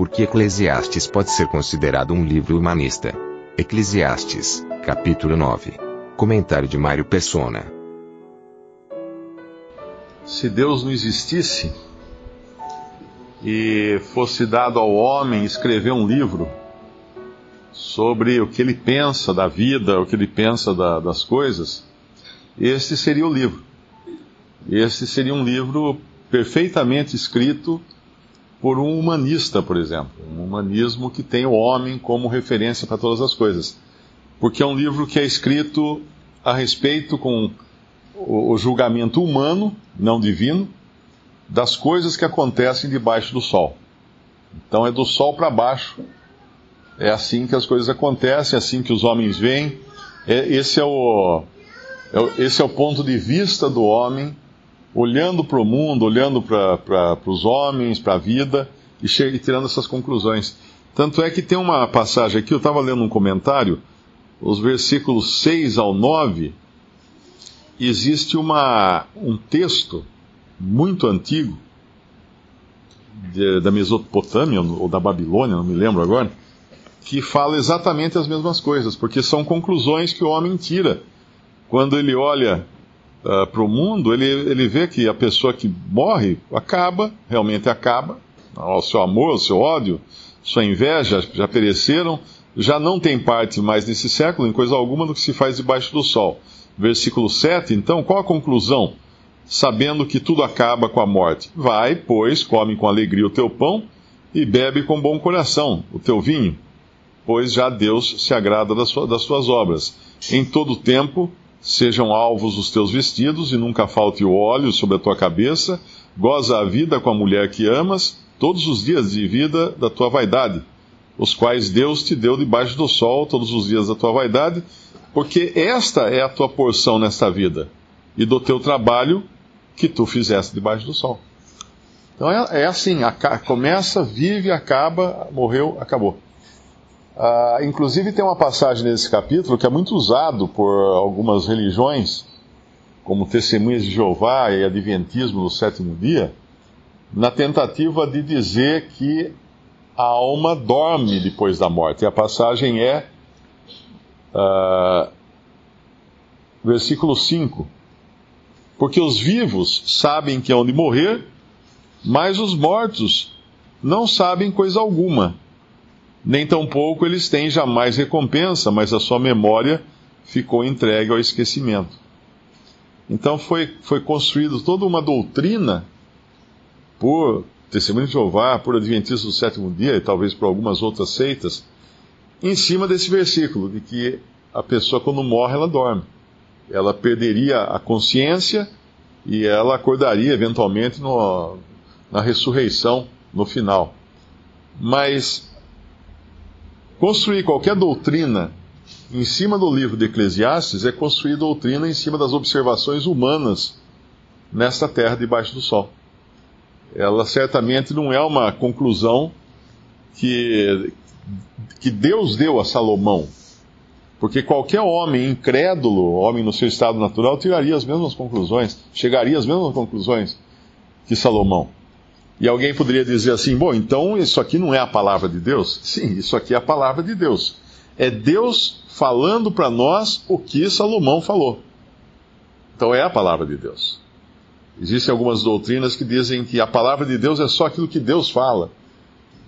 Por que Eclesiastes pode ser considerado um livro humanista? Eclesiastes, capítulo 9. Comentário de Mário Persona. Se Deus não existisse e fosse dado ao homem escrever um livro sobre o que ele pensa da vida, o que ele pensa da, das coisas, este seria o livro. Este seria um livro perfeitamente escrito por um humanista, por exemplo. Um humanismo que tem o homem como referência para todas as coisas. Porque é um livro que é escrito a respeito com o, julgamento humano, não divino, das coisas que acontecem debaixo do sol. Então é do sol para baixo. É assim que as coisas acontecem, é assim que os homens veem. É, esse, é o, é, esse é o ponto de vista do homem olhando para o mundo, olhando para os homens, para a vida e, e tirando essas conclusões. Tanto é que tem uma passagem aqui, eu estava lendo um comentário, os versículos 6 ao 9, existe uma, um texto muito antigo, de, da Mesopotâmia ou da Babilônia, não me lembro agora, que fala exatamente as mesmas coisas, porque são conclusões que o homem tira quando ele olha uh, para o mundo, ele, ele vê que a pessoa que morre acaba, realmente acaba. O seu amor, o seu ódio, sua inveja já pereceram, já não tem parte mais nesse século em coisa alguma do que se faz debaixo do sol. Versículo 7, então, qual a conclusão? Sabendo que tudo acaba com a morte. Vai, pois, come com alegria o teu pão e bebe com bom coração o teu vinho, pois já Deus se agrada das, tuas obras. Em todo tempo Sejam alvos os teus vestidos, e nunca falte o óleo sobre a tua cabeça. Goza a vida com a mulher que amas, todos os dias de vida da tua vaidade, os quais Deus te deu debaixo do sol todos os dias da tua vaidade, porque esta é a tua porção nesta vida, e do teu trabalho que tu fizeste debaixo do sol. Então é, é assim: começa, vive, acaba, morreu, acabou. Uh, inclusive tem uma passagem nesse capítulo que é muito usado por algumas religiões, como Testemunhas de Jeová e Adventismo do sétimo dia, na tentativa de dizer que a alma dorme depois da morte. E a passagem é uh, versículo 5. Porque os vivos sabem que hão de morrer, mas os mortos não sabem coisa alguma nem tampouco eles têm jamais recompensa, mas a sua memória ficou entregue ao esquecimento. Então foi, foi construída toda uma doutrina por Testemunho de Jeová, por Adventistas do sétimo dia e talvez por algumas outras seitas, em cima desse versículo, de que a pessoa quando morre ela dorme. Ela perderia a consciência e ela acordaria eventualmente no, na ressurreição no final. Mas Construir qualquer doutrina em cima do livro de Eclesiastes é construir doutrina em cima das observações humanas nesta terra debaixo do sol. Ela certamente não é uma conclusão que, que Deus deu a Salomão. Porque qualquer homem incrédulo, homem no seu estado natural, tiraria as mesmas conclusões, chegaria às mesmas conclusões que Salomão. E alguém poderia dizer assim: bom, então isso aqui não é a palavra de Deus? Sim, isso aqui é a palavra de Deus. É Deus falando para nós o que Salomão falou. Então é a palavra de Deus. Existem algumas doutrinas que dizem que a palavra de Deus é só aquilo que Deus fala.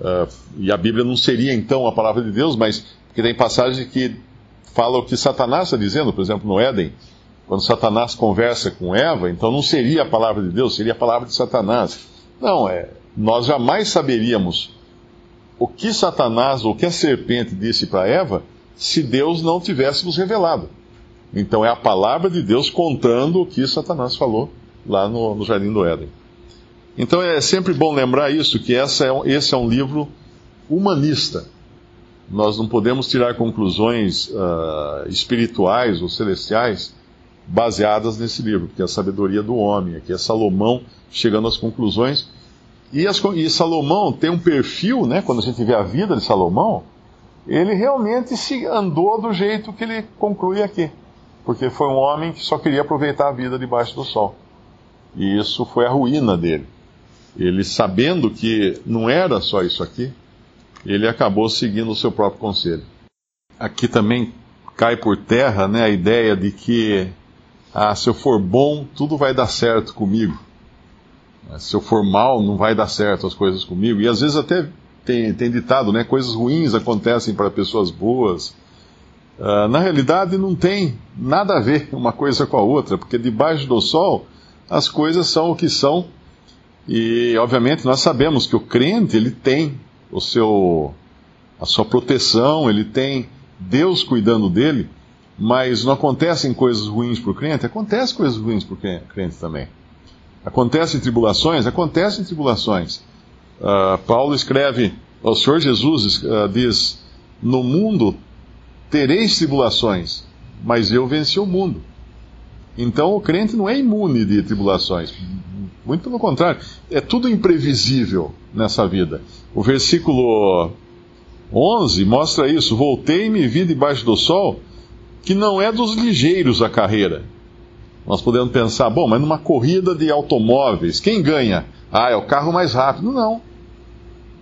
Uh, e a Bíblia não seria então a palavra de Deus, mas porque tem passagens que falam o que Satanás está dizendo, por exemplo, no Éden, quando Satanás conversa com Eva, então não seria a palavra de Deus, seria a palavra de Satanás. Não, é. Nós jamais saberíamos o que Satanás ou o que a serpente disse para Eva se Deus não tivesse nos revelado. Então é a palavra de Deus contando o que Satanás falou lá no, no Jardim do Éden. Então é sempre bom lembrar isso, que é, esse é um livro humanista. Nós não podemos tirar conclusões uh, espirituais ou celestiais baseadas nesse livro, porque é a sabedoria do homem, aqui é Salomão chegando às conclusões. E, as, e Salomão tem um perfil, né, quando a gente vê a vida de Salomão, ele realmente se andou do jeito que ele conclui aqui. Porque foi um homem que só queria aproveitar a vida debaixo do sol. E isso foi a ruína dele. Ele, sabendo que não era só isso aqui, ele acabou seguindo o seu próprio conselho. Aqui também cai por terra né, a ideia de que ah, se eu for bom, tudo vai dar certo comigo. Se eu for mal, não vai dar certo as coisas comigo. E às vezes até tem, tem ditado, né? Coisas ruins acontecem para pessoas boas. Uh, na realidade, não tem nada a ver uma coisa com a outra, porque debaixo do sol as coisas são o que são e, obviamente, nós sabemos que o crente, ele tem o seu, a sua proteção, ele tem Deus cuidando dele, mas não acontecem coisas ruins para o crente? Acontecem coisas ruins para o crente também. Acontecem tribulações? Acontecem tribulações. Uh, Paulo escreve, o Senhor Jesus uh, diz: No mundo tereis tribulações, mas eu venci o mundo. Então o crente não é imune de tribulações. Muito pelo contrário, é tudo imprevisível nessa vida. O versículo 11 mostra isso: Voltei e vi debaixo do sol, que não é dos ligeiros a carreira. Nós podemos pensar, bom, mas numa corrida de automóveis, quem ganha? Ah, é o carro mais rápido. Não.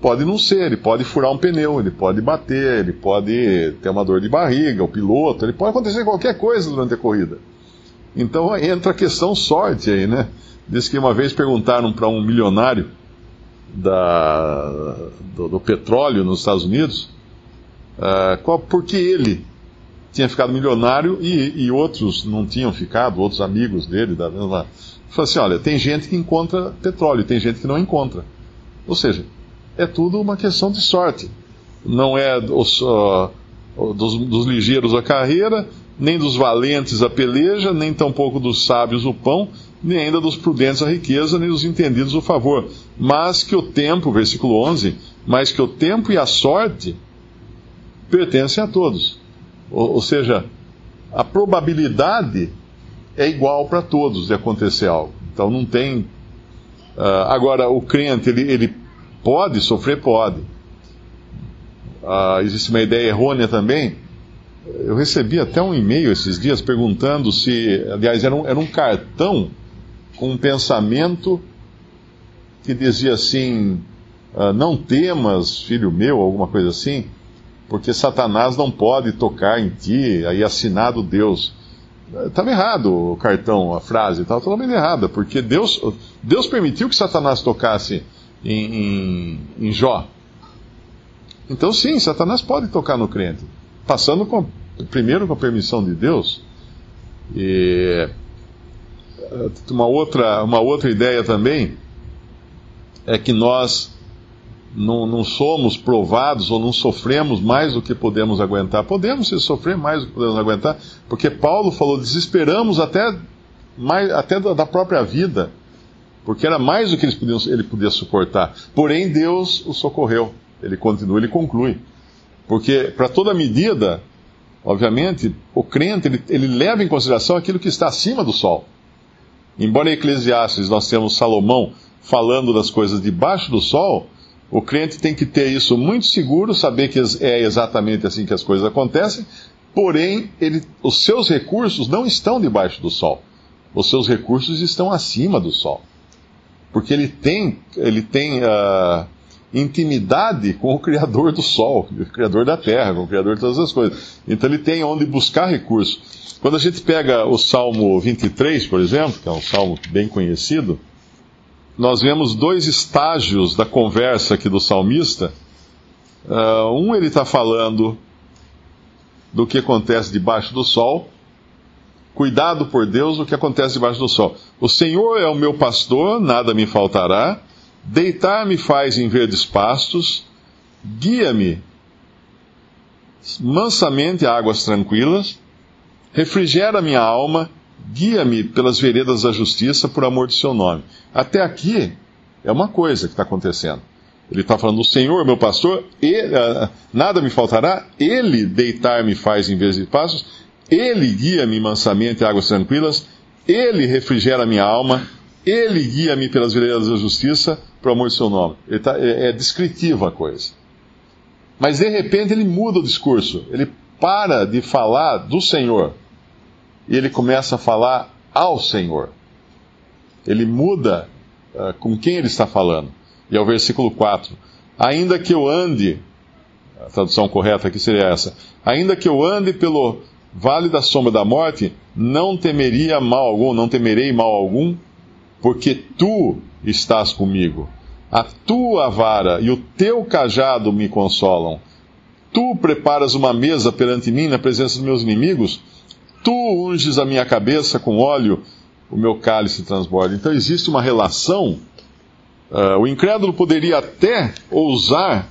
Pode não ser, ele pode furar um pneu, ele pode bater, ele pode ter uma dor de barriga, o piloto, ele pode acontecer qualquer coisa durante a corrida. Então entra a questão sorte aí, né? Diz que uma vez perguntaram para um milionário da, do, do, petróleo nos Estados Unidos uh, qual, por que ele tinha ficado milionário e, e, outros não tinham ficado, outros amigos dele da mesma. Falou assim: olha, tem gente que encontra petróleo, tem gente que não encontra. Ou seja, é tudo uma questão de sorte. Não é uh, dos, dos ligeiros a carreira, nem dos valentes a peleja, nem tampouco dos sábios o pão nem ainda dos prudentes a riqueza, nem dos entendidos o favor. Mas que o tempo, versículo 11, mas que o tempo e a sorte pertencem a todos. Ou, ou seja, a probabilidade é igual para todos de acontecer algo. Então não tem. Uh, agora, o crente, ele, ele pode sofrer? Pode. Uh, existe uma ideia errônea também. Eu recebi até um e-mail esses dias perguntando se. Aliás, era um, era um cartão com um pensamento que dizia assim: ah, Não temas, filho meu, alguma coisa assim, porque Satanás não pode tocar em ti, aí assinado Deus. Estava errado o cartão, a frase, estava totalmente errada, porque Deus, Deus permitiu que Satanás tocasse em, em, em Jó. Então, sim, Satanás pode tocar no crente, passando com, primeiro com a permissão de Deus. E uma outra, uma outra ideia também é que nós não, não somos provados ou não sofremos mais do que podemos aguentar. Podemos sofrer mais do que podemos aguentar, porque Paulo falou: desesperamos até, mais, até da própria vida, porque era mais do que podiam, ele podia suportar. Porém, Deus o socorreu. Ele continua, ele conclui. Porque, para toda medida, obviamente, o crente ele, ele leva em consideração aquilo que está acima do sol. Embora em Eclesiastes nós temos Salomão falando das coisas debaixo do sol, o crente tem que ter isso muito seguro, saber que é exatamente assim que as coisas acontecem, porém, ele, os seus recursos não estão debaixo do sol. Os seus recursos estão acima do sol. Porque ele tem, ele tem uh, intimidade com o Criador do sol, o Criador da terra, com o Criador de todas as coisas. Então ele tem onde buscar recursos. Quando a gente pega o Salmo 23, por exemplo, que é um salmo bem conhecido, nós vemos dois estágios da conversa aqui do salmista. Uh, um, ele está falando do que acontece debaixo do sol. Cuidado por Deus do que acontece debaixo do sol. O Senhor é o meu pastor, nada me faltará. Deitar-me faz em verdes pastos. Guia-me mansamente a águas tranquilas refrigera minha alma, guia-me pelas veredas da justiça por amor do seu nome. Até aqui é uma coisa que está acontecendo. Ele está falando, o Senhor, meu pastor, ele, uh, nada me faltará, Ele deitar-me faz em vez de passos, Ele guia-me mansamente a águas tranquilas, Ele refrigera minha alma, Ele guia-me pelas veredas da justiça, por amor do seu nome. Tá, é, é descritiva a coisa. Mas de repente ele muda o discurso, ele para de falar do Senhor e ele começa a falar ao Senhor. Ele muda uh, com quem ele está falando. E é o versículo 4. Ainda que eu ande, a tradução correta aqui seria essa: ainda que eu ande pelo vale da sombra da morte, não temeria mal algum, não temerei mal algum, porque tu estás comigo. A tua vara e o teu cajado me consolam. Tu preparas uma mesa perante mim na presença dos meus inimigos. Tu unges a minha cabeça com óleo, o meu cálice transborda. Então existe uma relação Uh, o incrédulo poderia até ousar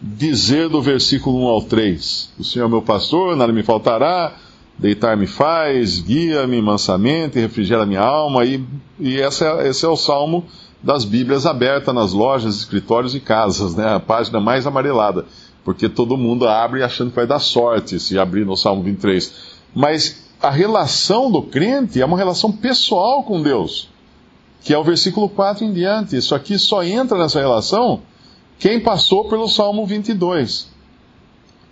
dizer do versículo 1 ao 3: O Senhor é meu pastor, nada me faltará, deitar-me faz, guia-me mansamente, refrigera minha alma. E, e esse, é, o salmo das Bíblias abertas nas lojas, escritórios e casas, né? a página mais amarelada, porque todo mundo abre achando que vai dar sorte se abrir no Salmo 23. Mas a relação do crente é uma relação pessoal com Deus que é o versículo 4 em diante. Isso aqui só entra nessa relação quem passou pelo Salmo 22.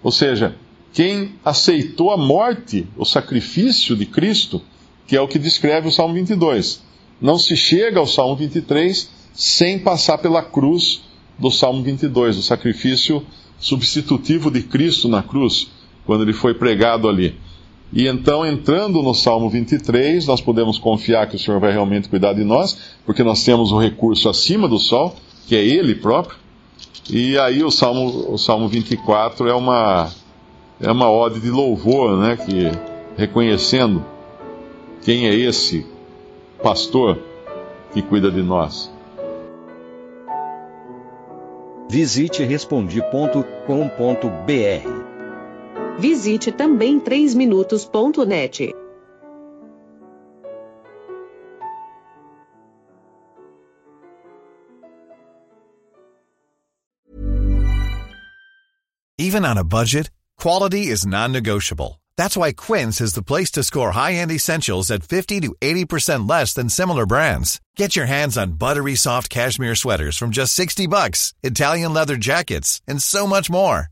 Ou seja, quem aceitou a morte, o sacrifício de Cristo, que é o que descreve o Salmo 22. Não se chega ao Salmo 23 sem passar pela cruz do Salmo 22, o sacrifício substitutivo de Cristo na cruz, quando ele foi pregado ali. E então, entrando no Salmo 23, nós podemos confiar que o Senhor vai realmente cuidar de nós, porque nós temos o recurso acima do sol, que é Ele próprio. E aí o Salmo, o Salmo 24 é uma, é uma ode de louvor, né, que, reconhecendo quem é esse pastor que cuida de nós. Visite respondi.com.br Visite também 3minutos.net. Even on a budget, quality is non-negotiable. That's why Quince is the place to score high-end essentials at 50 to 80% less than similar brands. Get your hands on buttery soft cashmere sweaters from just 60 bucks, Italian leather jackets, and so much more.